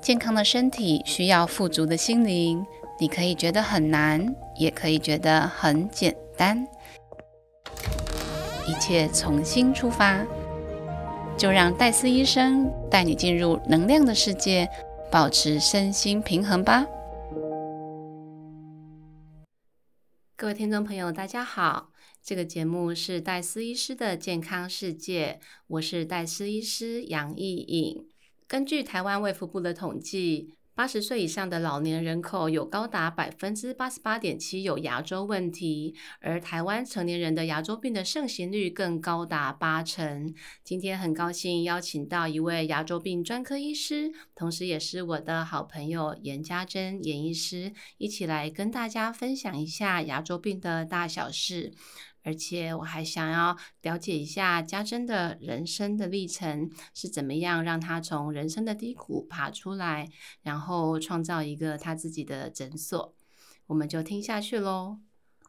健康的身体需要富足的心灵，你可以觉得很难，也可以觉得很简单。一切从心出发，就让戴斯医生带你进入能量的世界，保持身心平衡吧。各位听众朋友，大家好，这个节目是戴斯医师的健康世界，我是戴斯医师杨艺颖。根据台湾卫福部的统计，八十岁以上的老年人口有高达百分之八十八点七有牙周问题，而台湾成年人的牙周病的盛行率更高达八成。今天很高兴邀请到一位牙周病专科医师，同时也是我的好朋友严家珍严医师，一起来跟大家分享一下牙周病的大小事。而且我还想要了解一下家珍的人生的历程是怎么样，让她从人生的低谷爬出来，然后创造一个她自己的诊所。我们就听下去喽。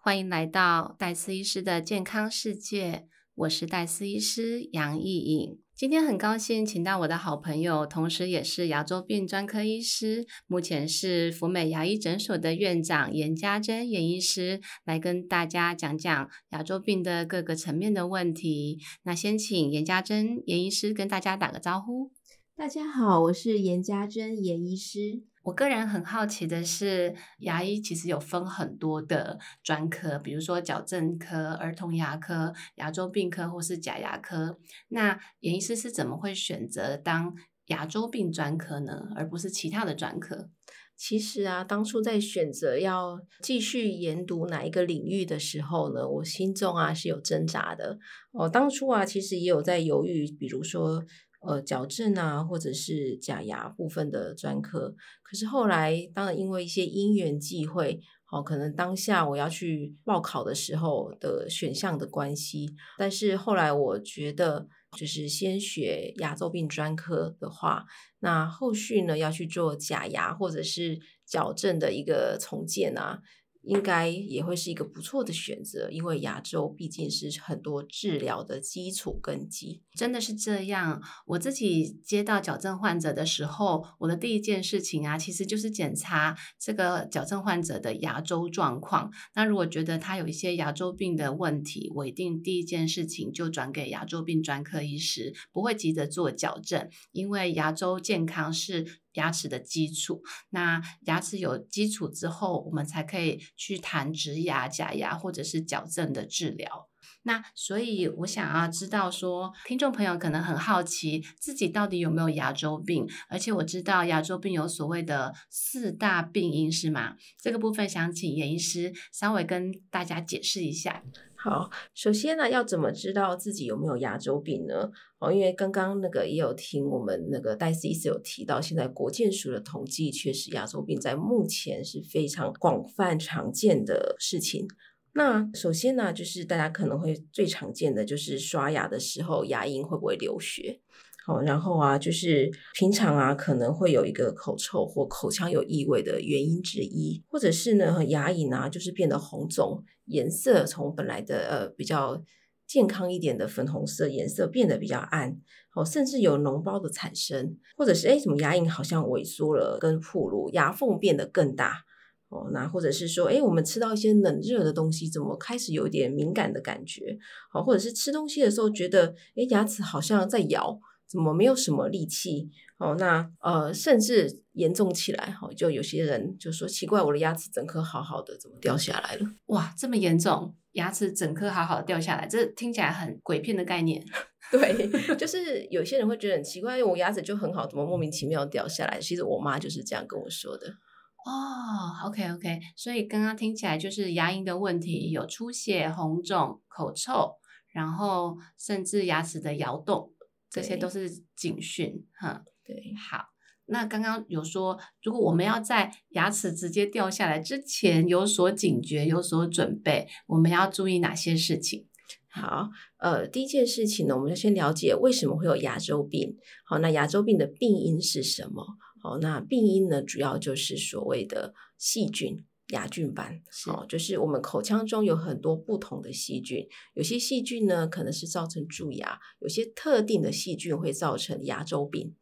欢迎来到戴思医师的健康世界，我是戴思医师杨艺颖。今天很高兴请到我的好朋友，同时也是牙周病专科医师，目前是福美牙医诊所的院长严家珍严医师，来跟大家讲讲牙周病的各个层面的问题。那先请严家珍严医师跟大家打个招呼。大家好，我是严家珍严医师。我个人很好奇的是，牙医其实有分很多的专科，比如说矫正科、儿童牙科、牙周病科或是假牙科。那严医师是怎么会选择当牙周病专科呢，而不是其他的专科？其实啊，当初在选择要继续研读哪一个领域的时候呢，我心中啊是有挣扎的。我当初啊，其实也有在犹豫，比如说。呃，矫正啊，或者是假牙部分的专科，可是后来，当然因为一些因缘际会，好，可能当下我要去报考的时候的选项的关系，但是后来我觉得，就是先学牙周病专科的话，那后续呢要去做假牙或者是矫正的一个重建啊。应该也会是一个不错的选择，因为牙周毕竟是很多治疗的基础根基。真的是这样。我自己接到矫正患者的时候，我的第一件事情啊，其实就是检查这个矫正患者的牙周状况。那如果觉得他有一些牙周病的问题，我一定第一件事情就转给牙周病专科医师，不会急着做矫正，因为牙周健康是。牙齿的基础，那牙齿有基础之后，我们才可以去谈植牙、假牙或者是矫正的治疗。那所以，我想要知道说，听众朋友可能很好奇自己到底有没有牙周病，而且我知道牙周病有所谓的四大病因，是吗？这个部分想请严医师稍微跟大家解释一下。好，首先呢，要怎么知道自己有没有牙周病呢？哦，因为刚刚那个也有听我们那个戴斯医师有提到，现在国健署的统计确实牙周病在目前是非常广泛常见的事情。那首先呢，就是大家可能会最常见的就是刷牙的时候牙龈会不会流血？好，然后啊，就是平常啊可能会有一个口臭或口腔有异味的原因之一，或者是呢牙龈啊就是变得红肿。颜色从本来的呃比较健康一点的粉红色颜色变得比较暗，哦，甚至有脓包的产生，或者是哎，怎么牙龈好像萎缩了，跟破乳，牙缝变得更大，哦，那或者是说，哎，我们吃到一些冷热的东西，怎么开始有点敏感的感觉，哦，或者是吃东西的时候觉得，哎，牙齿好像在咬，怎么没有什么力气？哦，那呃，甚至严重起来，哈，就有些人就说奇怪，我的牙齿整颗好好的，怎么掉下来了？哇，这么严重，牙齿整颗好好的掉下来，这听起来很鬼片的概念。对，就是有些人会觉得很奇怪，我牙齿就很好，怎么莫名其妙掉下来？其实我妈就是这样跟我说的。哦，OK OK，所以刚刚听起来就是牙龈的问题，有出血、红肿、口臭，然后甚至牙齿的摇动，这些都是警讯，哈。对，好，那刚刚有说，如果我们要在牙齿直接掉下来之前有所警觉、有所准备，我们要注意哪些事情？好，呃，第一件事情呢，我们要先了解为什么会有牙周病。好，那牙周病的病因是什么？好，那病因呢，主要就是所谓的细菌、牙菌斑。哦，就是我们口腔中有很多不同的细菌，有些细菌呢可能是造成蛀牙，有些特定的细菌会造成牙周病。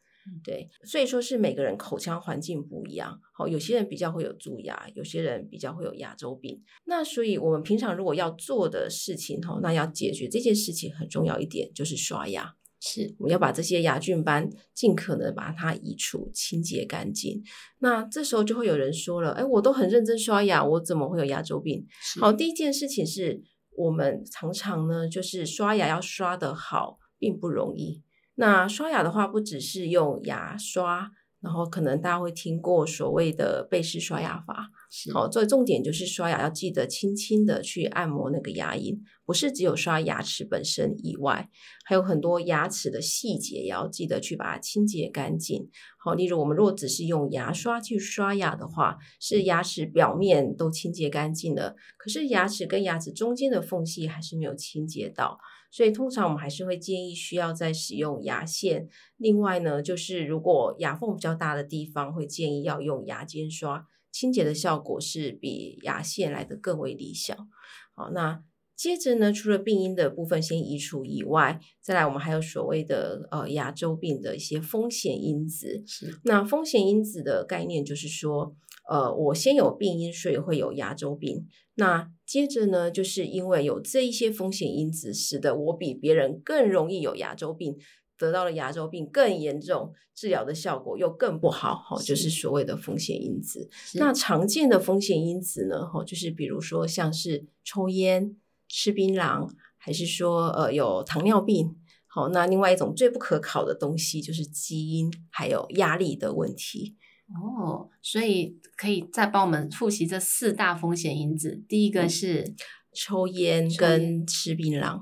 对，所以说是每个人口腔环境不一样，好，有些人比较会有蛀牙，有些人比较会有牙周病。那所以我们平常如果要做的事情，哈，那要解决这件事情很重要一点就是刷牙。是，我们要把这些牙菌斑尽可能把它移除、清洁干净。那这时候就会有人说了：“哎，我都很认真刷牙，我怎么会有牙周病？”好，第一件事情是我们常常呢，就是刷牙要刷得好，并不容易。那刷牙的话，不只是用牙刷。然后可能大家会听过所谓的背式刷牙法，好，所以重点就是刷牙要记得轻轻的去按摩那个牙龈，不是只有刷牙齿本身以外，还有很多牙齿的细节也要记得去把它清洁干净。好，例如我们如果只是用牙刷去刷牙的话，是牙齿表面都清洁干净了，可是牙齿跟牙齿中间的缝隙还是没有清洁到。所以通常我们还是会建议需要再使用牙线。另外呢，就是如果牙缝比较大的地方，会建议要用牙尖刷，清洁的效果是比牙线来的更为理想。好，那接着呢，除了病因的部分先移除以外，再来我们还有所谓的呃牙周病的一些风险因子。是，那风险因子的概念就是说，呃，我先有病因，所以会有牙周病。那接着呢，就是因为有这一些风险因子，使得我比别人更容易有牙周病，得到了牙周病更严重，治疗的效果又更不好，哈，就是所谓的风险因子。那常见的风险因子呢，哈，就是比如说像是抽烟、吃槟榔，还是说呃有糖尿病，好，那另外一种最不可考的东西就是基因，还有压力的问题。哦，所以可以再帮我们复习这四大风险因子。第一个是抽烟跟吃槟榔，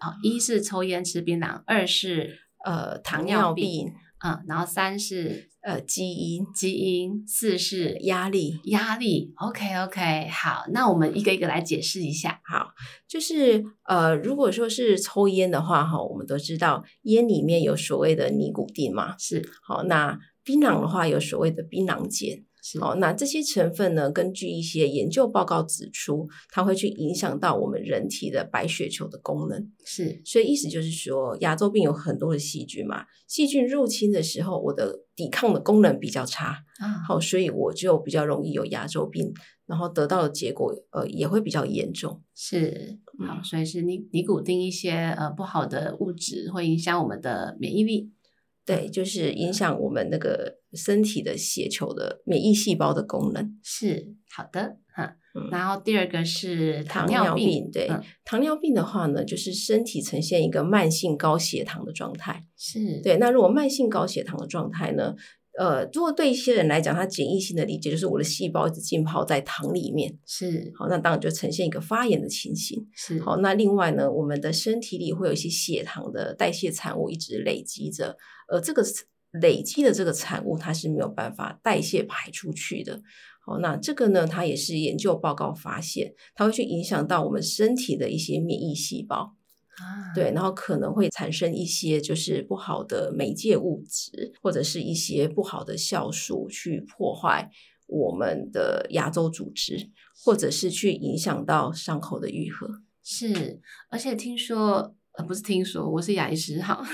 好，一是抽烟吃槟榔，二是呃糖尿病，嗯，然后三是呃基因，基因，四是压力，压力。OK OK，好，那我们一个一个来解释一下。好，就是呃，如果说是抽烟的话，哈，我们都知道烟里面有所谓的尼古丁嘛，是好那。槟榔的话有所谓的槟榔碱，哦，那这些成分呢，根据一些研究报告指出，它会去影响到我们人体的白血球的功能。是，所以意思就是说，牙周病有很多的细菌嘛，细菌入侵的时候，我的抵抗的功能比较差，好，所以我就比较容易有牙周病，然后得到的结果，呃，也会比较严重。是，好，所以是尼尼古丁一些呃不好的物质会影响我们的免疫力。对，就是影响我们那个身体的血球的免疫细胞的功能。是好的，哈。然后第二个是糖尿病。对，糖尿病的话呢，就是身体呈现一个慢性高血糖的状态。是对。那如果慢性高血糖的状态呢？呃，如果对一些人来讲，他简易性的理解就是我的细胞一直浸泡在糖里面。是。好，那当然就呈现一个发炎的情形。是。好，那另外呢，我们的身体里会有一些血糖的代谢产物一直累积着。而这个累积的这个产物，它是没有办法代谢排出去的。好，那这个呢，它也是研究报告发现，它会去影响到我们身体的一些免疫细胞啊，对，然后可能会产生一些就是不好的媒介物质，或者是一些不好的酵素去破坏我们的牙周组织，或者是去影响到伤口的愈合。是，而且听说，呃，不是听说，我是牙医师，哈。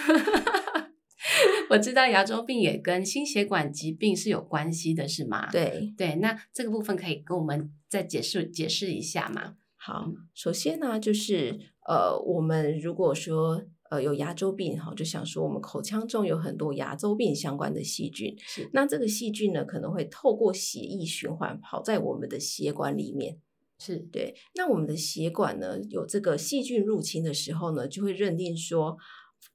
我知道牙周病也跟心血管疾病是有关系的，是吗？对对，那这个部分可以跟我们再解释解释一下吗？好，首先呢，就是呃，我们如果说呃有牙周病哈，就想说我们口腔中有很多牙周病相关的细菌，是。那这个细菌呢可能会透过血液循环跑在我们的血管里面，是。对。那我们的血管呢有这个细菌入侵的时候呢，就会认定说。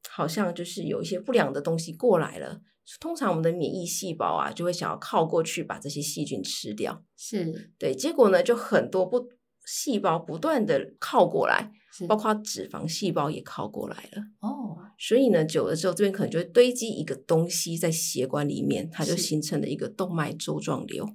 好像就是有一些不良的东西过来了，通常我们的免疫细胞啊就会想要靠过去把这些细菌吃掉，是。对，结果呢就很多不细胞不断的靠过来，包括脂肪细胞也靠过来了，哦，所以呢久了之后这边可能就会堆积一个东西在血管里面，它就形成了一个动脉粥状瘤，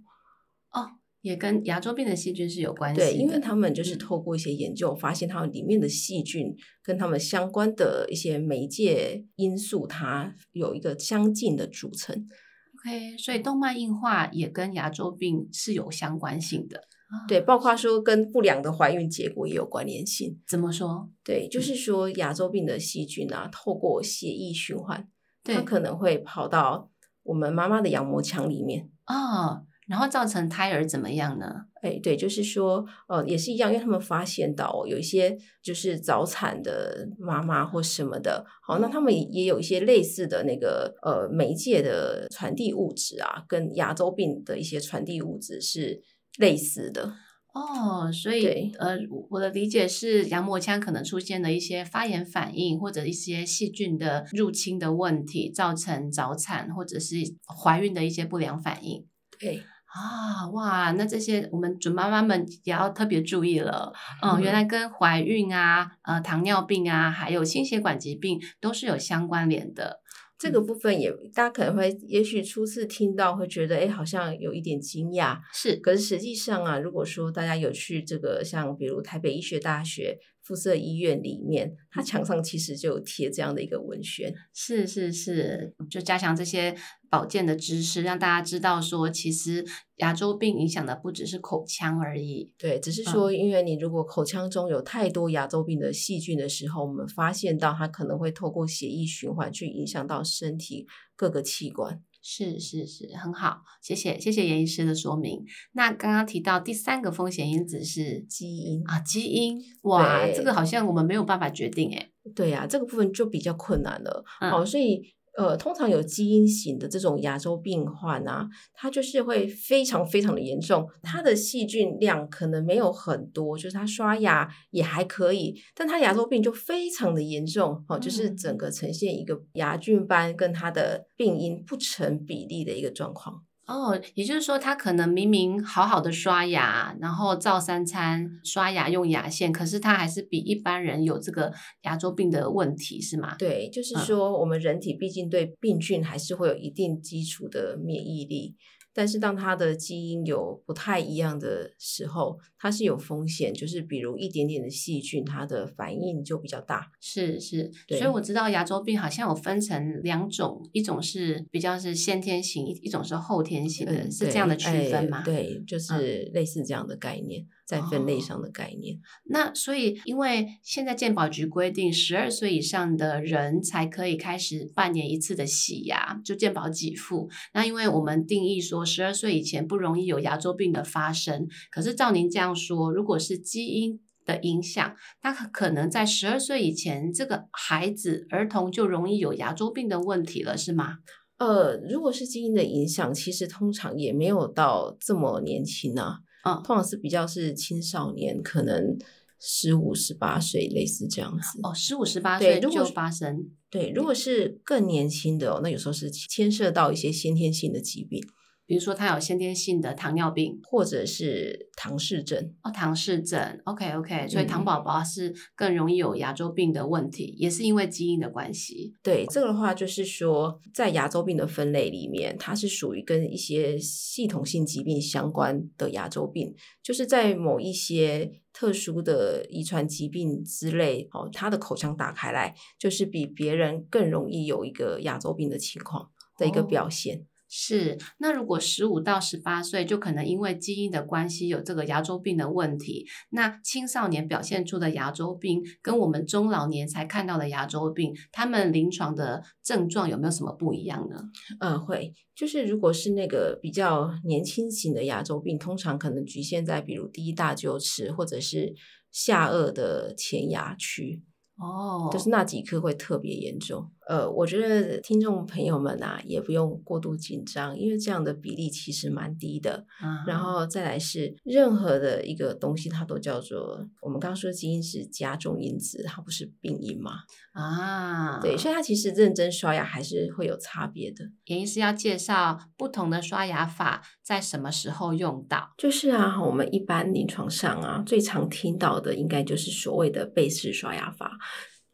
哦。也跟牙周病的细菌是有关系的，对，因为。他们就是透过一些研究，发现它们里面的细菌跟它们相关的一些媒介因素，它有一个相近的组成。OK，所以动脉硬化也跟牙周病是有相关性的，对，包括说跟不良的怀孕结果也有关联性。怎么说？对，就是说牙周病的细菌啊，透过血液循环，它可能会跑到我们妈妈的羊膜腔里面。哦，然后造成胎儿怎么样呢？哎，对，就是说，呃，也是一样，因为他们发现到有一些就是早产的妈妈或什么的，好，那他们也有一些类似的那个呃媒介的传递物质啊，跟牙周病的一些传递物质是类似的。哦，所以呃，我的理解是，羊膜腔可能出现了一些发炎反应，或者一些细菌的入侵的问题，造成早产或者是怀孕的一些不良反应。对啊，哇，那这些我们准妈妈们也要特别注意了。嗯，原来跟怀孕啊、呃糖尿病啊，还有心血管疾病都是有相关联的。这个部分也，大家可能会，也许初次听到会觉得，哎，好像有一点惊讶。是，可是实际上啊，如果说大家有去这个，像比如台北医学大学。附设医院里面，它墙上其实就有贴这样的一个文宣，是是是，就加强这些保健的知识，让大家知道说，其实牙周病影响的不只是口腔而已。对，只是说，因为你如果口腔中有太多牙周病的细菌的时候，我们发现到它可能会透过血液循环去影响到身体各个器官。是是是，很好，谢谢谢谢严医师的说明。那刚刚提到第三个风险因子是基因啊，基因哇，这个好像我们没有办法决定诶。对呀，这个部分就比较困难了。好，所以。呃，通常有基因型的这种牙周病患啊，它就是会非常非常的严重，它的细菌量可能没有很多，就是它刷牙也还可以，但它牙周病就非常的严重，哦，就是整个呈现一个牙菌斑跟它的病因不成比例的一个状况。哦，也就是说，他可能明明好好的刷牙，然后照三餐刷牙用牙线，可是他还是比一般人有这个牙周病的问题，是吗？对，就是说，我们人体毕竟对病菌还是会有一定基础的免疫力。但是当它的基因有不太一样的时候，它是有风险，就是比如一点点的细菌，它的反应就比较大。是是，所以我知道牙周病好像有分成两种，一种是比较是先天型，一一种是后天型的，是这样的区分吗？对，就是类似这样的概念。在分类上的概念，那所以因为现在健保局规定，十二岁以上的人才可以开始半年一次的洗牙，就健保给付。那因为我们定义说，十二岁以前不容易有牙周病的发生。可是照您这样说，如果是基因的影响，那可能在十二岁以前，这个孩子儿童就容易有牙周病的问题了，是吗？呃，如果是基因的影响，其实通常也没有到这么年轻啊。啊，通常是比较是青少年，可能十五、十八岁，类似这样子。哦，十五、十八岁就发生。对，如果是更年轻的哦，那有时候是牵涉到一些先天性的疾病。比如说，他有先天性的糖尿病，或者是唐氏症哦，唐氏症，OK OK，所以糖宝宝是更容易有牙周病的问题，也是因为基因的关系。对，这个的话就是说，在牙周病的分类里面，它是属于跟一些系统性疾病相关的牙周病，就是在某一些特殊的遗传疾病之类，哦，他的口腔打开来，就是比别人更容易有一个牙周病的情况的一个表现。是，那如果十五到十八岁就可能因为基因的关系有这个牙周病的问题，那青少年表现出的牙周病跟我们中老年才看到的牙周病，他们临床的症状有没有什么不一样呢？嗯，会，就是如果是那个比较年轻型的牙周病，通常可能局限在比如第一大臼齿或者是下颚的前牙区。哦，就是那几颗会特别严重。呃，我觉得听众朋友们啊，也不用过度紧张，因为这样的比例其实蛮低的。然后再来是任何的一个东西，它都叫做我们刚刚说基因是加重因子，它不是病因嘛？啊，对，所以它其实认真刷牙还是会有差别的。原因是要介绍不同的刷牙法在什么时候用到。就是啊，我们一般临床上啊，最常听到的应该就是所谓的背式刷牙法。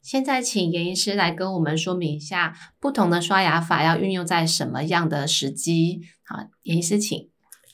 现在请严医师来跟我们说明一下，不同的刷牙法要运用在什么样的时机？好，严医师请。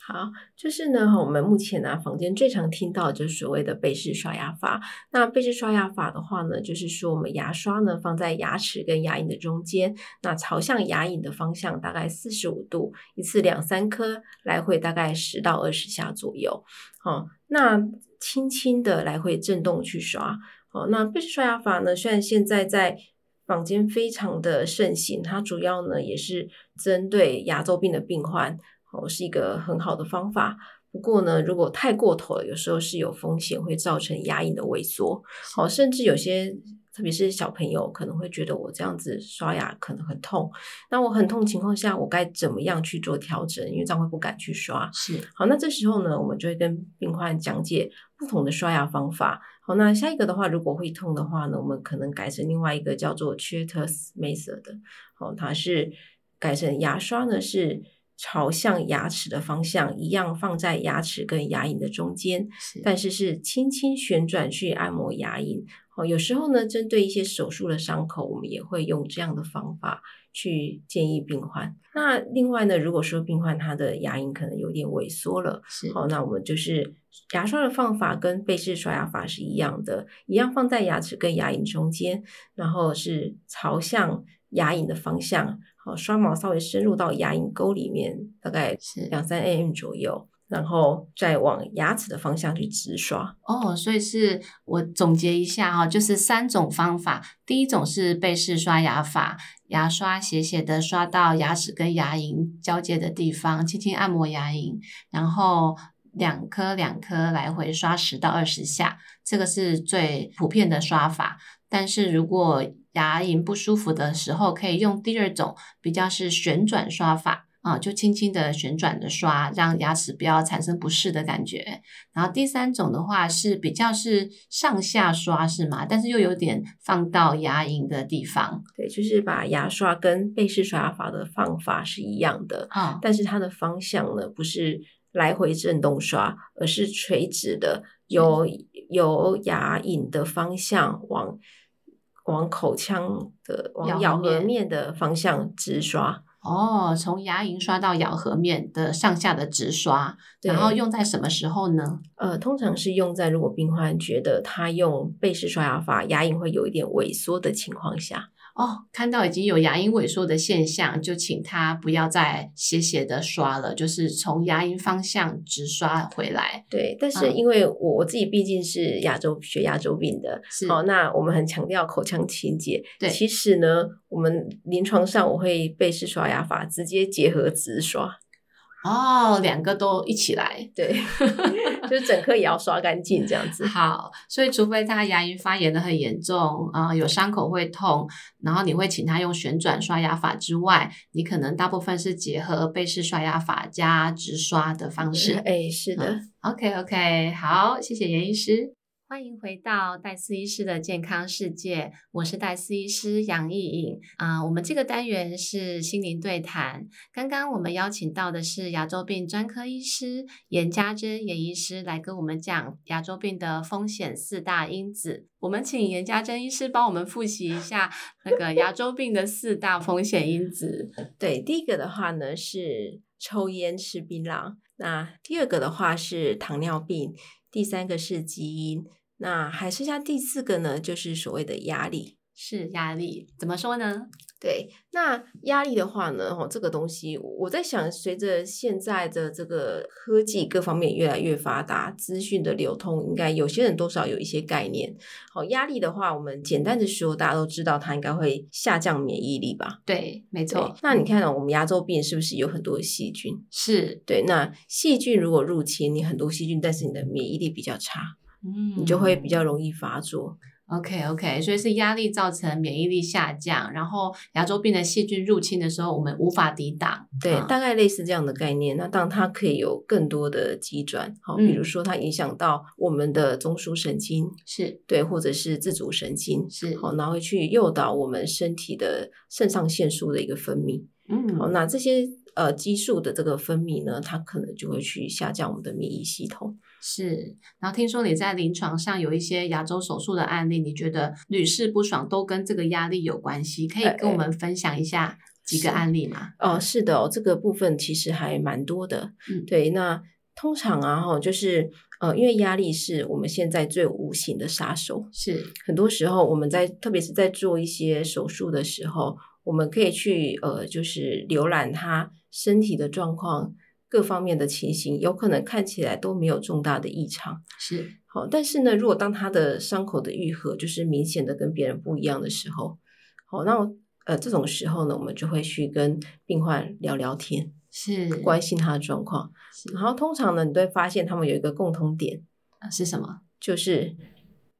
好，就是呢，我们目前呢，房间最常听到就是所谓的背式刷牙法。那背式刷牙法的话呢，就是说我们牙刷呢放在牙齿跟牙龈的中间，那朝向牙龈的方向大概四十五度，一次两三颗，来回大概十到二十下左右。好，那轻轻的来回震动去刷。哦，那背式刷牙法呢？虽然现在在坊间非常的盛行，它主要呢也是针对牙周病的病患，哦，是一个很好的方法。不过呢，如果太过头了，有时候是有风险会造成牙龈的萎缩，哦，甚至有些。特别是小朋友可能会觉得我这样子刷牙可能很痛，那我很痛情况下，我该怎么样去做调整？因为这样会不敢去刷。是好，那这时候呢，我们就会跟病患讲解不同的刷牙方法。好，那下一个的话，如果会痛的话呢，我们可能改成另外一个叫做 c h a t e s method 的。好，它是改成牙刷呢是朝向牙齿的方向，一样放在牙齿跟牙龈的中间，但是是轻轻旋转去按摩牙龈。哦，有时候呢，针对一些手术的伤口，我们也会用这样的方法去建议病患。那另外呢，如果说病患他的牙龈可能有点萎缩了，是好，那我们就是牙刷的方法跟背式刷牙法是一样的，一样放在牙齿跟牙龈中间，然后是朝向牙龈的方向，好，刷毛稍微深入到牙龈沟里面，大概是两三 mm 左右。然后再往牙齿的方向去直刷哦，所以是我总结一下哈，就是三种方法。第一种是背式刷牙法，牙刷斜斜的刷到牙齿跟牙龈交界的地方，轻轻按摩牙龈，然后两颗两颗来回刷十到二十下，这个是最普遍的刷法。但是如果牙龈不舒服的时候，可以用第二种，比较是旋转刷法。啊，就轻轻的旋转的刷，让牙齿不要产生不适的感觉。然后第三种的话是比较是上下刷，是吗？但是又有点放到牙龈的地方。对，就是把牙刷跟背式刷牙法的方法是一样的啊，但是它的方向呢不是来回震动刷，而是垂直的，由由牙龈的方向往往口腔的往咬合面的方向直刷。哦，从牙龈刷到咬合面的上下的直刷，然后用在什么时候呢？呃，通常是用在如果病患觉得他用背式刷牙法牙龈会有一点萎缩的情况下。哦，看到已经有牙龈萎缩的现象，就请他不要再斜斜的刷了，就是从牙龈方向直刷回来。对，但是因为我我自己毕竟是牙周学牙周病的，好，那我们很强调口腔清洁。对，其实呢，我们临床上我会背式刷牙法直接结合直刷。哦，两个都一起来，对，就是整颗也要刷干净这样子。好，所以除非他牙龈发炎的很严重啊，有伤口会痛，然后你会请他用旋转刷牙法之外，你可能大部分是结合背式刷牙法加直刷的方式。哎，是的。OK OK，好，谢谢严医师。欢迎回到戴斯医师的健康世界，我是戴斯医师杨艺颖啊。我们这个单元是心灵对谈。刚刚我们邀请到的是牙周病专科医师严家珍严医师来跟我们讲牙周病的风险四大因子。我们请严家珍医师帮我们复习一下那个牙周病的四大风险因子。对，第一个的话呢是抽烟吃槟榔，那第二个的话是糖尿病。第三个是基因，那还剩下第四个呢，就是所谓的压力。是压力，怎么说呢？对，那压力的话呢，哦，这个东西我在想，随着现在的这个科技各方面越来越发达，资讯的流通，应该有些人多少有一些概念。好，压力的话，我们简单的说，大家都知道，它应该会下降免疫力吧？对，没错。那你看到我们牙周病是不是有很多细菌？是对。那细菌如果入侵，你很多细菌，但是你的免疫力比较差，嗯，你就会比较容易发作。OK OK，所以是压力造成免疫力下降，然后牙周病的细菌入侵的时候，我们无法抵挡。对，大概类似这样的概念。那当它可以有更多的急转，好，比如说它影响到我们的中枢神经，是对，或者是自主神经，是好，然后去诱导我们身体的肾上腺素的一个分泌。嗯，好，那这些呃激素的这个分泌呢，它可能就会去下降我们的免疫系统。是，然后听说你在临床上有一些牙周手术的案例，你觉得屡试不爽，都跟这个压力有关系，可以跟我们分享一下几个案例吗？哦，是的哦，这个部分其实还蛮多的。嗯，对，那通常啊，哈，就是呃，因为压力是我们现在最无形的杀手，是很多时候我们在特别是在做一些手术的时候，我们可以去呃，就是浏览他身体的状况。各方面的情形有可能看起来都没有重大的异常，是好，但是呢，如果当他的伤口的愈合就是明显的跟别人不一样的时候，好，那呃这种时候呢，我们就会去跟病患聊聊天，是关心他的状况。然后通常呢，你都会发现他们有一个共同点，啊是什么？就是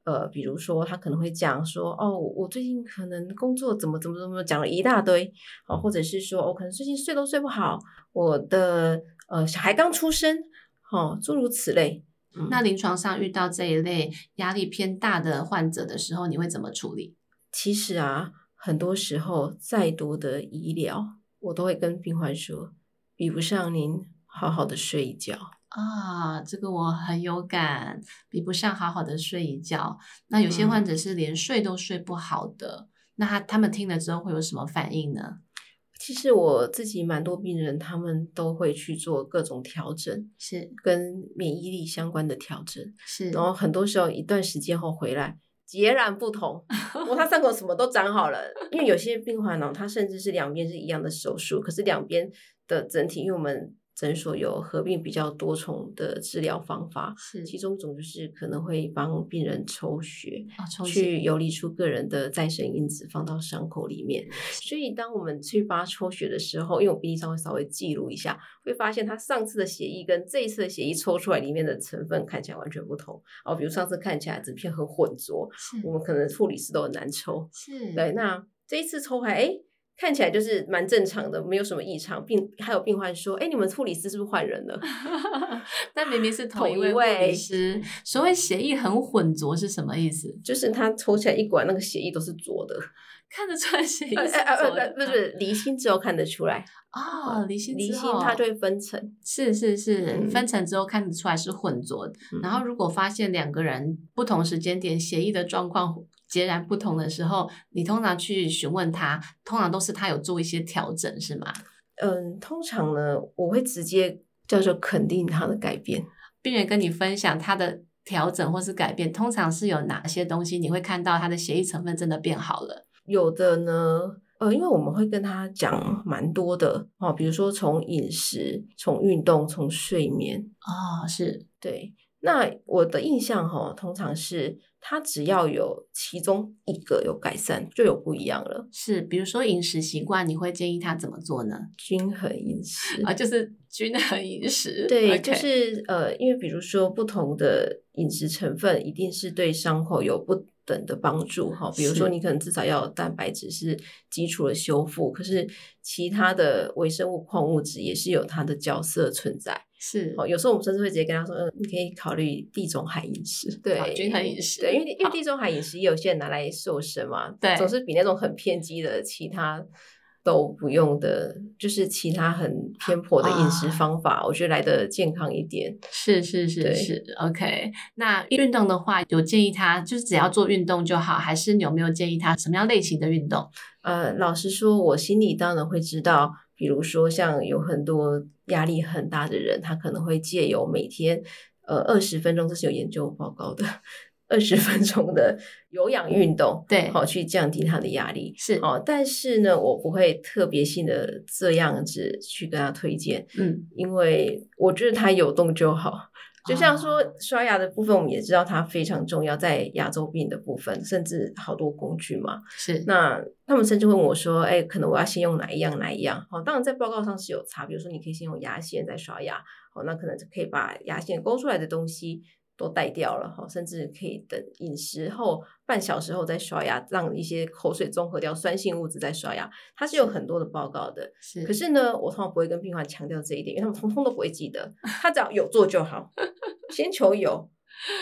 呃，比如说他可能会讲说，哦，我最近可能工作怎么怎么怎么讲了一大堆，哦，或者是说，我、可能最近睡都睡不好，我的呃小孩刚出生，哦，诸如此类。嗯那临床上遇到这一类压力偏大的患者的时候，你会怎么处理？其实啊，很多时候再多的医疗，我都会跟病患说，比不上您好好的睡一觉。啊，这个我很有感，比不上好好的睡一觉。那有些嗯患者是连睡都睡不好的，那他他们听了之后会有什么反应呢？其实我自己蛮多病人，他们都会去做各种调整，是跟免疫力相关的调整。是，然后很多时候一段时间后回来，截然不同。我他伤口什么都长好了，因为有些病患呢，他甚至是两边是一样的手术，可是两边的整体，因为我们诊所有合并比较多重的治疗方法，是其中一种就是可能会帮病人抽血，哦，抽血去游离出个人的再生因子放到伤口里面。所以当我们去帮他抽血的时候，因为我病历上会稍微记录一下，会发现他上次的血液跟这一次的血液抽出来里面的成分看起来完全不同。哦，比如上次看起来整片很混浊，我们可能护理师都很难抽。是，对，那这一次抽回来，哎。看起来就是蛮正常的，没有什么异常。病还有病患说：“哎，你们护理师是不是换人了？” 但明明是同一位护位理师。所谓血液很混浊是什么意思？就是他抽起来一管那个血液都是浊的，看得出来血液呃是浊的不是离心之后看得出来，哦，离心离心它就会分层。是是是，嗯分层之后看得出来是混浊然后如果发现两个人不同时间点血液的状况截然不同的时候，你通常去询问他，通常都是他有做一些调整，是吗？嗯，通常呢，我会直接叫做肯定他的改变。病人跟你分享他的调整或是改变，通常是有哪些东西，你会看到他的协议成分真的变好了。有的呢，呃，因为我们会跟他讲蛮多的哦，比如说从饮食、从运动、从睡眠。哦，是对，那我的印象哈、通常是他只要有其中一个有改善，就有不一样了。是，比如说饮食习惯，你会建议他怎么做呢？均衡饮食啊，就是均衡饮食。对就是呃，因为比如说不同的饮食成分，一定是对伤口有不等的帮助哈。比如说，你可能至少要有蛋白质是基础的修复，可是其他的微生物、矿物质也是有它的角色存在。是哦，有时候我们甚至会直接跟他说，嗯，你可以考虑地中海饮食，对好，均衡饮食对，因为因为地中海饮食也有些人拿来瘦身嘛，对总是比那种很偏激的其他都不用的，就是其他很偏颇的饮食啊方法，我觉得来的健康一点。是是是是，OK。那运动的话，有建议他就是只要做运动就好，还是你有没有建议他什么样类型的运动？呃，老实说，我心里当然会知道，比如说像有很多压力很大的人，他可能会借由每天呃二十分钟，这是有研究报告的，二十分钟的有氧运动，对好、去降低他的压力。是哦，但是呢，我不会特别性的这样子去跟他推荐，嗯，因为我觉得他有动就好。就像说刷牙的部分，我们也知道它非常重要，在牙周病的部分，甚至好多工具嘛。是那他们甚至问我说：“哎，可能我要先用哪一样哪一样？”好，当然在报告上是有差，比如说你可以先用牙线再刷牙，好，那可能就可以把牙线勾出来的东西都带掉了，哈，甚至可以等饮食后半小时后再刷牙，让一些口水中和掉酸性物质再刷牙，它是有很多的报告的。是，可是呢，我通常不会跟病患强调这一点，因为他们通通都不会记得，他只要有做就好，先求有，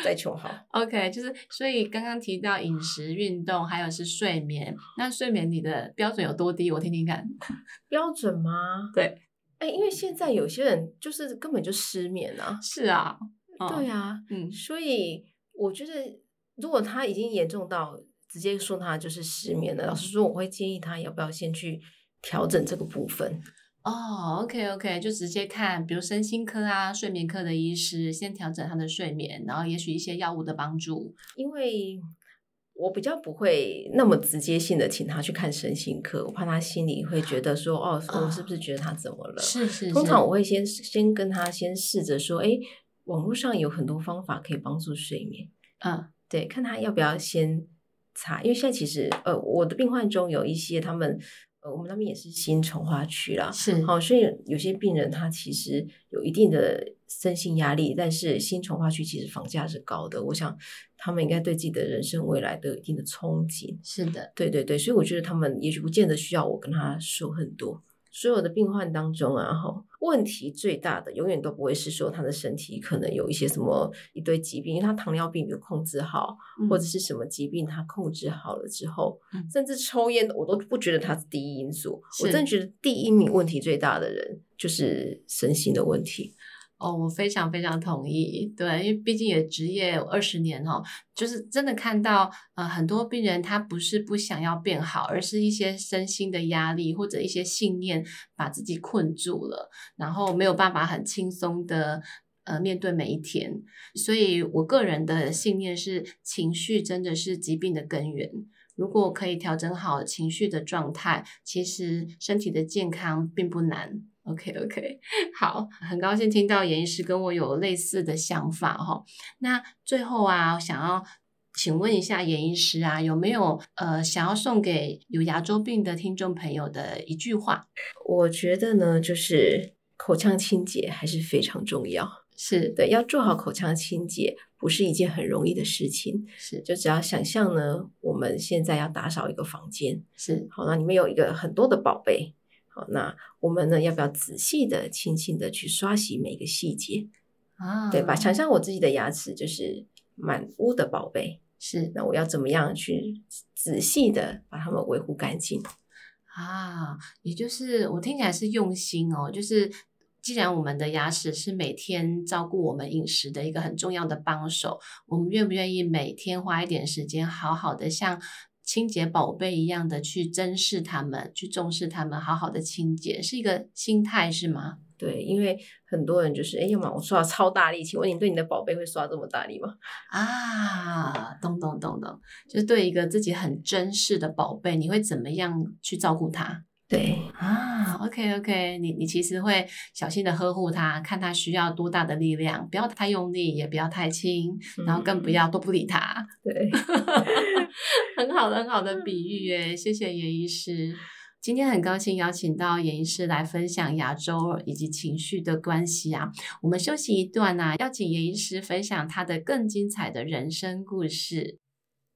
再求好。OK，就是所以刚刚提到饮食、运动，还有是睡眠。那睡眠你的标准有多低？我听听看。标准吗？对，哎，因为现在有些人就是根本就失眠啊。是啊，对啊，啊，嗯，所以我觉得，如果他已经严重到直接说他就是失眠了，老实说，我会建议他要不要先去调整这个部分。哦，OK OK，就直接看，比如身心科啊、睡眠科的医师，先调整他的睡眠，然后也许一些药物的帮助。因为我比较不会那么直接性的请他去看身心科，我怕他心里会觉得说，哦，我是不是觉得他怎么了？是是通常我会先先跟他先试着说，哎，网络上有很多方法可以帮助睡眠，嗯，对，看他要不要先查，因为现在其实呃，我的病患中有一些他们。呃，我们那边也是新从化区啦，是好，所以有些病人他其实有一定的身心压力，但是新从化区其实房价是高的，我想他们应该对自己的人生未来都有一定的憧憬。是的，对对对，所以我觉得他们也许不见得需要我跟他说很多。所有的病患当中啊，哈，问题最大的永远都不会是说他的身体可能有一些什么一堆疾病，因为他糖尿病没有控制好，或者是什么疾病他控制好了之后，甚至抽烟我都不觉得他是第一因素。我真的觉得第一名问题最大的人就是身心的问题。哦，我非常非常同意，对，因为毕竟也职业二十年哦，就是真的看到呃很多病人他不是不想要变好，而是一些身心的压力或者一些信念把自己困住了，然后没有办法很轻松的呃面对每一天。所以我个人的信念是，情绪真的是疾病的根源。如果可以调整好情绪的状态，其实身体的健康并不难。OK OK，好，很高兴听到严医师跟我有类似的想法哈。那最后啊，想要请问一下严医师啊，有没有呃想要送给有牙周病的听众朋友的一句话？我觉得呢，就是口腔清洁还是非常重要。是对，要做好口腔清洁不是一件很容易的事情。是，就只要想象呢，我们现在要打扫一个房间，是好，那里面有一个很多的宝贝。好，那我们呢？要不要仔细的、轻轻的去刷洗每个细节啊？对吧？想象我自己的牙齿就是满屋的宝贝，是那我要怎么样去仔细的把它们维护干净啊？也就是我听起来是用心哦。就是既然我们的牙齿是每天照顾我们饮食的一个很重要的帮手，我们愿不愿意每天花一点时间，好好的像？清洁宝贝一样的去珍视他们，去重视他们，好好的清洁，是一个心态是吗？对，因为很多人就是，哎呀妈，我刷超大力，请问你对你的宝贝会刷这么大力吗？啊，咚咚咚咚，就是对一个自己很珍视的宝贝，你会怎么样去照顾它？对啊，OK OK，你你其实会小心的呵护他，看他需要多大的力量，不要太用力，也不要太轻，然后更不要都不理他。对，很好的很好的比喻耶，谢谢严医师。今天很高兴邀请到严医师来分享牙周以及情绪的关系啊。我们休息一段啊，邀请严医师分享他的更精彩的人生故事。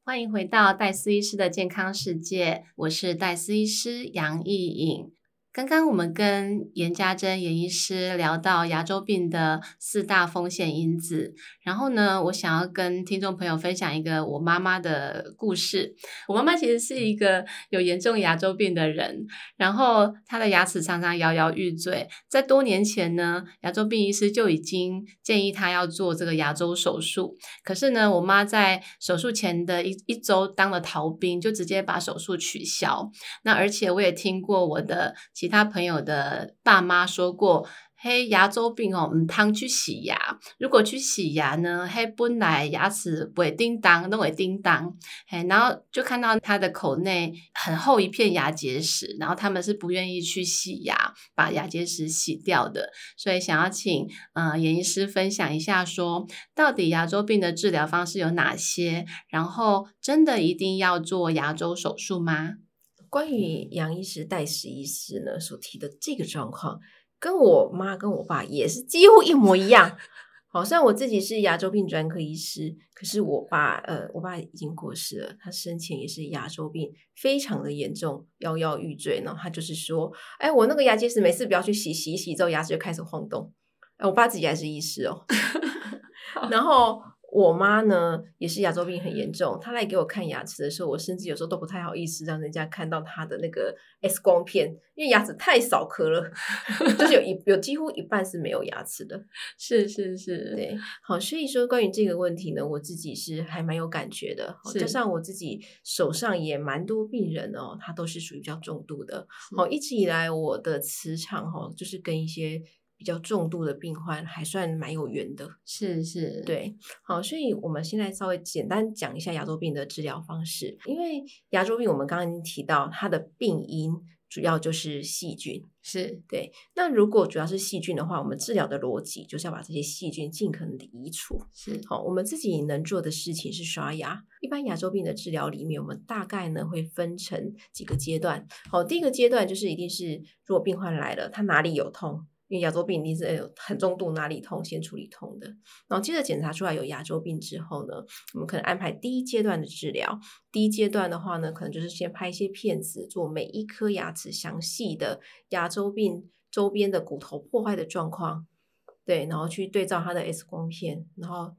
欢迎回到戴思医师的健康世界，我是戴思医师杨艺颖。刚刚我们跟严家珍严医师聊到牙周病的四大风险因子，然后呢，我想要跟听众朋友分享一个我妈妈的故事。我妈妈其实是一个有严重牙周病的人，然后她的牙齿常常摇摇欲坠。在多年前呢，牙周病医师就已经建议她要做这个牙周手术，可是呢，我妈在手术前的一一周当了逃兵，就直接把手术取消。那而且我也听过我的其他朋友的爸妈说过，嘿，牙周病哦，唔汤去洗牙。如果去洗牙呢，嘿，本来牙齿不会叮当，都会叮当。嘿，然后就看到他的口内很厚一片牙结石，然后他们是不愿意去洗牙，把牙结石洗掉的。所以想要请呃严医师分享一下，说到底牙周病的治疗方式有哪些？然后真的一定要做牙周手术吗？关于杨医师、戴史医师呢所提的这个状况，跟我妈跟我爸也是几乎一模一样。好，虽然我自己是牙周病专科医师，可是我爸呃，我爸已经过世了，他生前也是牙周病非常的严重，摇摇欲坠。然后他就是说，哎，我那个牙结石每次不要去洗，洗一洗之后牙齿就开始晃动。哎，我爸自己还是医师哦，然后。我妈呢也是牙周病很严重，她来给我看牙齿的时候，我甚至有时候都不太好意思让人家看到她的那个 X 光片，因为牙齿太少颗了，就是有一有几乎一半是没有牙齿的。是是是，对，好，所以说关于这个问题呢，我自己是还蛮有感觉的，加上我自己手上也蛮多病人哦，他都是属于比较重度的。好，一直以来我的磁场哈，就是跟一些。比较重度的病患还算蛮有缘的，是是，对，好，所以我们现在稍微简单讲一下牙周病的治疗方式。因为牙周病我们刚刚已经提到，它的病因主要就是细菌。是对，那如果主要是细菌的话，我们治疗的逻辑就是要把这些细菌尽可能的移除。是好，我们自己能做的事情是刷牙。一般牙周病的治疗里面，我们大概呢会分成几个阶段。好，第一个阶段就是一定是如果病患来了，他哪里有痛，因为牙周病一定是有很重度哪里痛先处理痛的，然后接着检查出来有牙周病之后呢，我们可能安排第一阶段的治疗。第一阶段的话呢，可能就是先拍一些片子，做每一颗牙齿详细的牙周病周边的骨头破坏的状况，对，然后去对照它的 X 光片，然后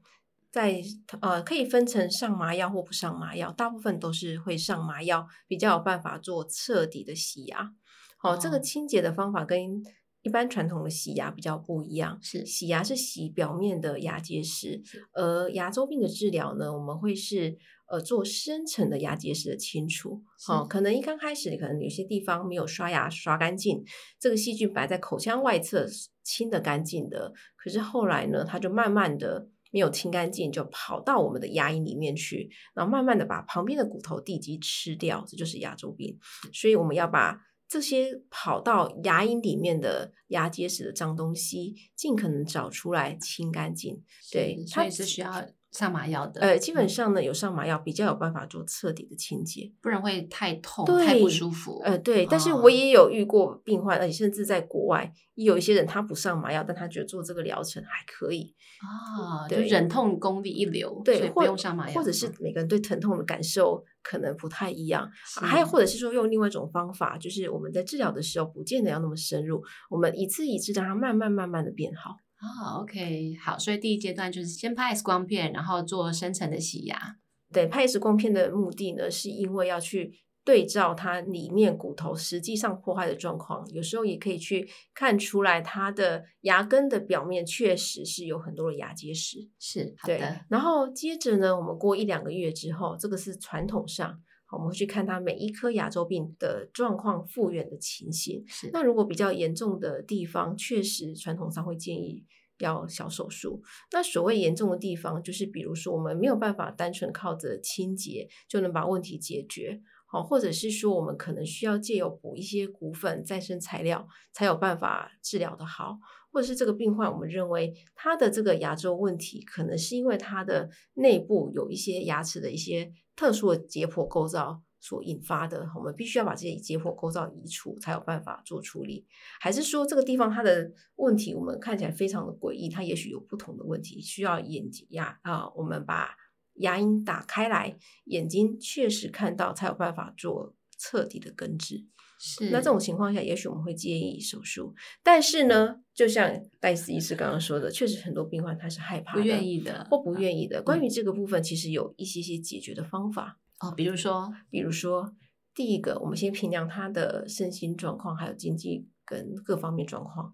再呃可以分成上麻药或不上麻药，大部分都是会上麻药，比较有办法做彻底的洗牙。好、这个哦清洁的方法跟一般传统的洗牙比较不一样。是洗牙是洗表面的牙结石，而牙周病的治疗呢，我们会是呃做深层的牙结石的清除。哦，可能一刚开始你可能有些地方没有刷牙刷干净，这个细菌摆在口腔外侧清的干净的，可是后来呢，它就慢慢的。没有清干净，就跑到我们的牙龈里面去，然后慢慢的把旁边的骨头地基吃掉，这就是牙周病。所以我们要把这些跑到牙龈里面的牙结石的脏东西，尽可能找出来清干净。对它是所以是需要上麻药的。呃，基本嗯上呢，有上麻药比较有办法做彻底的清洁。不然会太痛、太不舒服。呃，对，但是哦我也有遇过病患，而且甚至在国外，也有一些人他不上麻药，但他觉得做这个疗程还可以。啊，就忍痛功力一流，对，不用上麻药，或者是嗯每个人对疼痛的感受可能不太一样。还有或者是说用另外一种方法，就是我们在治疗的时候不见得要那么深入，我们一次一次让它慢慢慢慢的变好。啊，OK，好，所以第一阶段就是先拍 X 光片，然后做深层的洗牙。对，拍 X 光片的目的呢，是因为要去对照它里面骨头实际上破坏的状况，有时候也可以去看出来它的牙根的表面确实是有很多的牙结石。是好对的，，然后接着呢，我们过一两个月之后，这个是传统上。好我们会去看它每一颗牙周病的状况复原的情形。是那如果比较严重的地方，确实传统上会建议要小手术。那所谓严重的地方，就是比如说我们没有办法单纯靠着清洁就能把问题解决，好，或者是说我们可能需要借由补一些骨粉再生材料，才有办法治疗的好。或者是这个病患，我们认为他的这个牙周问题，可能是因为他的内部有一些牙齿的一些特殊的解剖构造所引发的，我们必须要把这些解剖构造移除，才有办法做处理。还是说这个地方它的问题，我们看起来非常的诡异，它也许有不同的问题，需要眼睛牙啊、我们把牙龈打开来，眼睛确实看到，才有办法做彻底的根治。是那这种情况下，也许我们会建议手术。但是呢，就像戴斯医师刚刚说的，确实很多病患他是害怕不的，愿意的或不愿意的。关嗯于这个部分，其实有一些些解决的方法。哦，比如说比如说，第一个，我们先评量他的身心状况，还有经济跟各方面状况、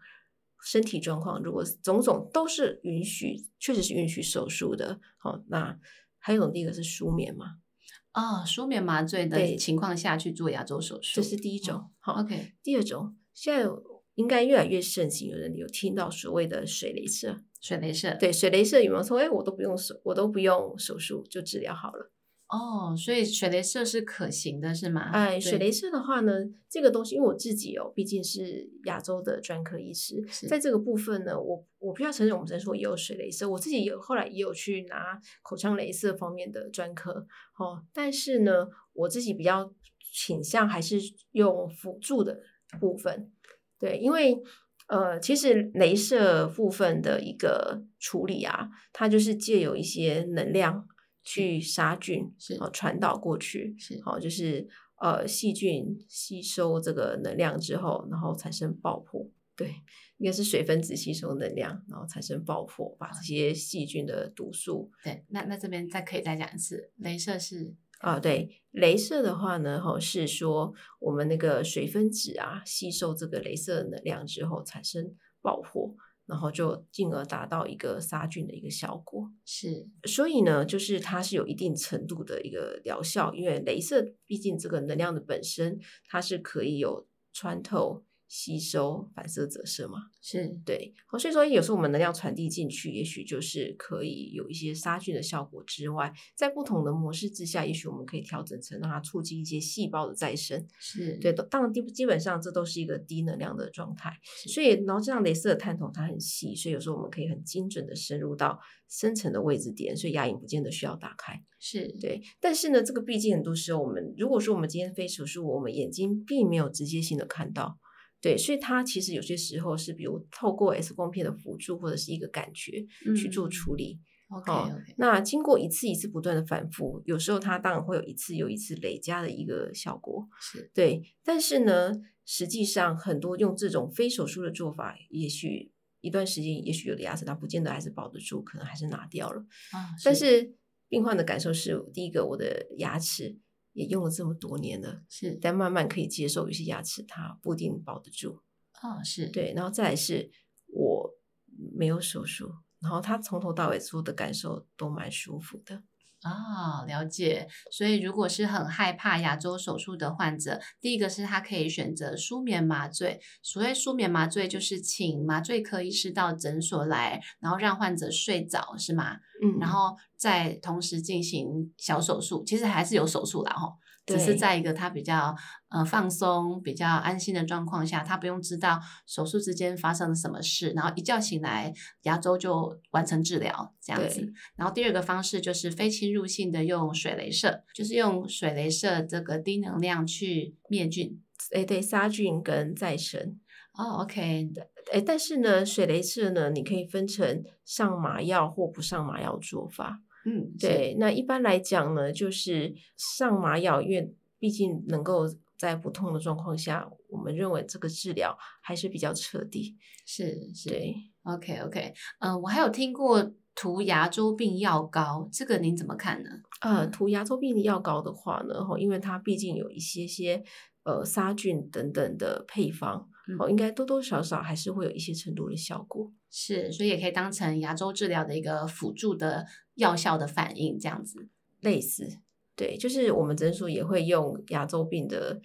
身体状况，如果种种都是允许，确实是允许手术的。好、那还有一种第一个是舒眠嘛，哦，舒眠麻醉的情况下去做牙周手术，这是第一种哦。好、OK，第二种，现在应该越来越盛行，有人有听到所谓的水雷射。水雷射，对，水雷射有没有说，哎，我都不用手，我都不用手术就治疗好了？哦，所以水雷射是可行的，是吗？哎，水对雷射的话呢，这个东西，因为我自己哦，毕竟是亚洲的专科医师，在这个部分呢，我我必须要承认，我们诊所也有水雷射，我自己有后来也有去拿口腔雷射方面的专科哦，但是呢，我自己比较倾向还是用辅助的部分，对，因为。呃，其实镭射部分的一个处理啊，它就是借有一些能量去杀菌，是哦传导过去，是。哦、就是呃细菌吸收这个能量之后，然后产生爆破，对，应该是水分子吸收能量，然后产生爆破，把这些细菌的毒素对，那那这边再可以再讲一次，镭射是啊，对，镭射的话呢，哈、是说我们那个水分子啊，吸收这个镭射能量之后产生爆破，然后就进而达到一个杀菌的一个效果。是所以呢，就是它是有一定程度的一个疗效，因为镭射毕竟这个能量的本身，它是可以有穿透、吸收反射折射嘛。是对，好，所以说有时候我们能量传递进去，也许就是可以有一些杀菌的效果之外，在不同的模式之下，也许我们可以调整成让它促进一些细胞的再生。是，对，当然基基本上这都是一个低能量的状态。所以，然后这样镭射的探头它很细，所以有时候我们可以很精准的深入到深层的位置点，所以牙龈不见得需要打开。是对，但是呢，这个毕竟很多时候我们如果说我们今天非手术，我们眼睛并没有直接性的看到。对，所以它其实有些时候是，比如透过 X 光片的辅助或者是一个感觉去做处理。OK 那经过一次一次不断的反复，有时候它当然会有一次又一次累加的一个效果。是对，但是呢，实际上很多用这种非手术的做法，也许一段时间，也许有的牙齿它不见得还是保得住，可能还是拿掉了。啊，但是病患的感受是，第一个，我的牙齿。也用了这么多年了，是，但慢慢可以接受有些牙齿它不一定保得住。哦，是对，然后再来是我没有手术，然后他从头到尾做的感受都蛮舒服的。啊，了解。所以，如果是很害怕牙周手术的患者，第一个是他可以选择舒眠麻醉。所谓舒眠麻醉，就是请麻醉科医师到诊所来，然后让患者睡着，是吗？嗯，然后再同时进行小手术，其实还是有手术啦，吼。只是在一个他比较呃放松、比较安心的状况下，他不用知道手术之间发生了什么事，然后一觉醒来牙周就完成治疗这样子。然后第二个方式就是非侵入性的用水雷射，就是用水雷射这个低能量去灭菌，诶对，杀菌跟再生。哦，OK，哎，但是呢，水雷射呢，你可以分成上麻药或不上麻药做法。嗯，对，那一般来讲呢，就是上麻药，因为毕竟能够在不痛的状况下，我们认为这个治疗还是比较彻底。是是，对，OK OK，嗯，我还有听过涂牙周病药膏，这个您怎么看呢？呃，涂牙周病药膏的话呢，哈，因为它毕竟有一些些呃杀菌等等的配方。哦，应该多多少少还是会有一些程度的效果，是，所以也可以当成牙周治疗的一个辅助的药效的反应，这样子类似。对，就是我们诊所也会用牙周病的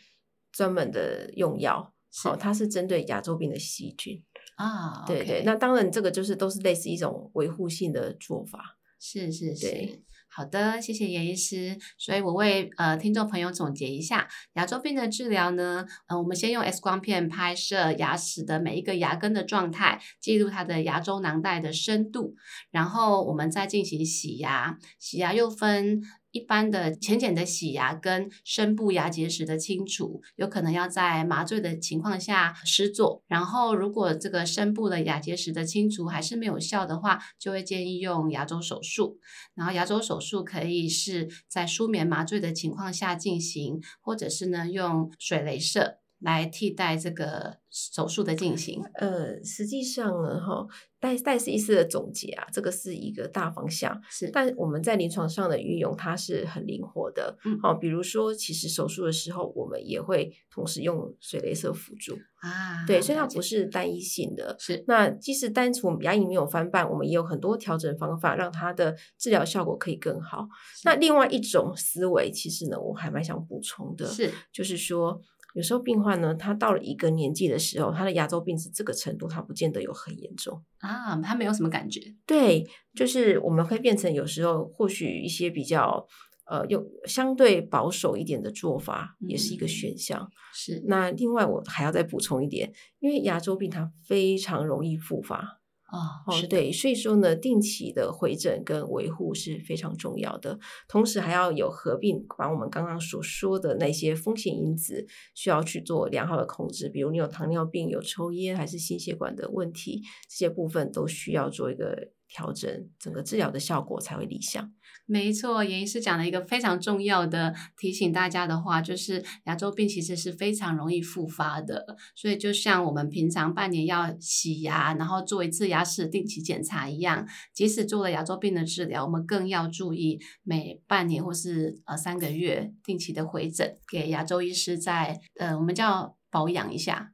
专门的用药，好，它是针对牙周病的细菌啊。对对，那当然这个就是都是类似一种维护性的做法，是是是。好的，谢谢严医师。所以我为呃听众朋友总结一下牙周病的治疗呢，呃，我们先用 X 光片拍摄牙齿的每一个牙根的状态，记录它的牙周囊袋的深度，然后我们再进行洗牙。洗牙又分。一般的浅浅的洗牙跟深部牙结石的清除，有可能要在麻醉的情况下施做。然后，如果这个深部的牙结石的清除还是没有效的话，就会建议用牙周手术。然后，牙周手术可以是在舒眠麻醉的情况下进行，或者是呢用水雷射来替代这个手术的进行。呃，实际上呢，哈。戴戴斯医师的总结啊，这个是一个大方向，是。但我们在临床上的运用，它是很灵活的。嗯，好，比如说，其实手术的时候，我们也会同时用水雷射辅助啊。对，所以它不是单一性的。是。那即使单纯牙龈没有翻瓣，我们也有很多调整方法，让它的治疗效果可以更好。那另外一种思维，其实呢，我还蛮想补充的，是，就是说。有时候病患呢，他到了一个年纪的时候，他的牙周病是这个程度，他不见得有很严重啊，他没有什么感觉。对，就是我们会变成有时候或许一些比较呃用相对保守一点的做法，也是一个选项。是。那另外我还要再补充一点，因为牙周病它非常容易复发。哦，是对，所以说呢，定期的回诊跟维护是非常重要的，同时还要有合并，把我们刚刚所说的那些风险因子需要去做良好的控制，比如你有糖尿病、有抽烟还是心血管的问题，这些部分都需要做一个调整，整个治疗的效果才会理想。没错，严医师讲了一个非常重要的提醒大家的话，就是牙周病其实是非常容易复发的。所以就像我们平常半年要洗牙，然后做一次牙齿定期检查一样，即使做了牙周病的治疗，我们更要注意每半年或是呃三个月定期的回诊，给牙周医师在呃我们叫。保养一下，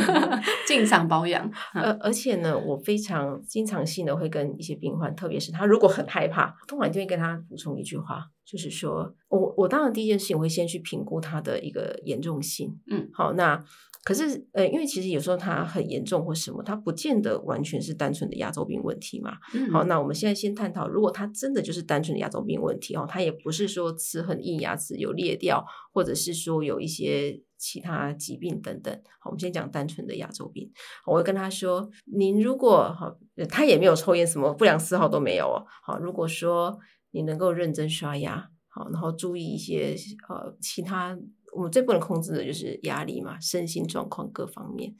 进场 保养。而而且呢，我非常经常性的会跟一些病患，特别是他如果很害怕，通常就会跟他补充一句话，就是说我我当然第一件事情我会先去评估他的一个严重性。嗯，好，那可是，呃，因为其实有时候他很严重或什么，他不见得完全是单纯的牙周病问题嘛。嗯好，那我们现在先探讨，如果他真的就是单纯的牙周病问题哦，它也不是说齿很硬，牙齿有裂掉，或者是说有一些其他疾病等等。好，我们先讲单纯的牙周病。我会跟他说，您如果好，他也没有抽烟，什么不良嗜好都没有哦。好，如果说你能够认真刷牙，好，然后注意一些呃其他。我们最不能控制的就是压力嘛，身心状况各方面。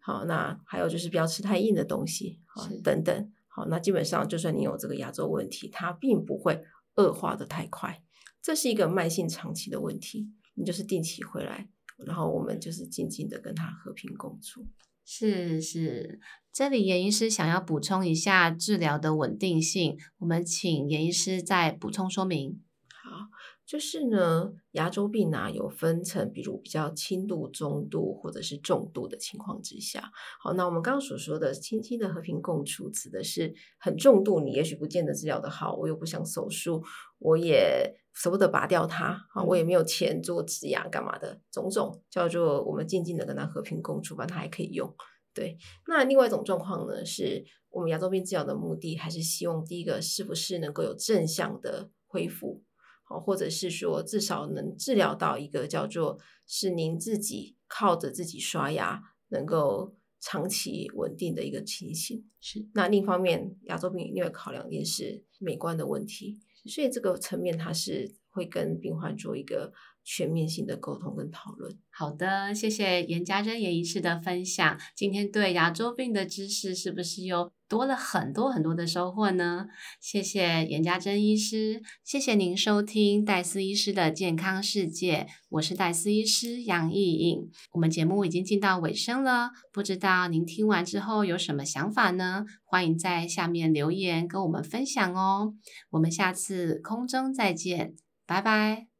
好，那还有就是不要吃太硬的东西，好等等。好，那基本上就算你有这个牙周问题，它并不会恶化的太快。这是一个慢性长期的问题，你就是定期回来，然后我们就是静静的跟他和平共处。是是，这里严医师想要补充一下治疗的稳定性，我们请严医师再补充说明。好，就是呢，牙周病啊有分成，比如比较轻度、中度或者是重度的情况之下。好，那我们刚刚所说的轻轻的和平共处，指的是很重度，你也许不见得治疗的好，我又不想手术，我也舍不得拔掉它，啊，我也没有钱做植牙干嘛的，种种叫做我们静静的跟它和平共处，反正它还可以用。对，那另外一种状况呢，是我们牙周病治疗的目的，还是希望第一个是不是能够有正向的恢复。好，或者是说至少能治疗到一个叫做是您自己靠着自己刷牙能够长期稳定的一个情形。是，那另一方面，牙周病另外考量一点是美观的问题，所以这个层面它是会跟病患做一个全面性的沟通跟讨论。好的，谢谢严家珍严医师的分享。今天对牙周病的知识是不是又多了很多很多的收获呢？谢谢严家珍医师，谢谢您收听戴斯医师的健康世界，我是戴斯医师杨艺颖。我们节目已经进到尾声了，不知道您听完之后有什么想法呢？欢迎在下面留言跟我们分享哦。我们下次空中再见，拜拜。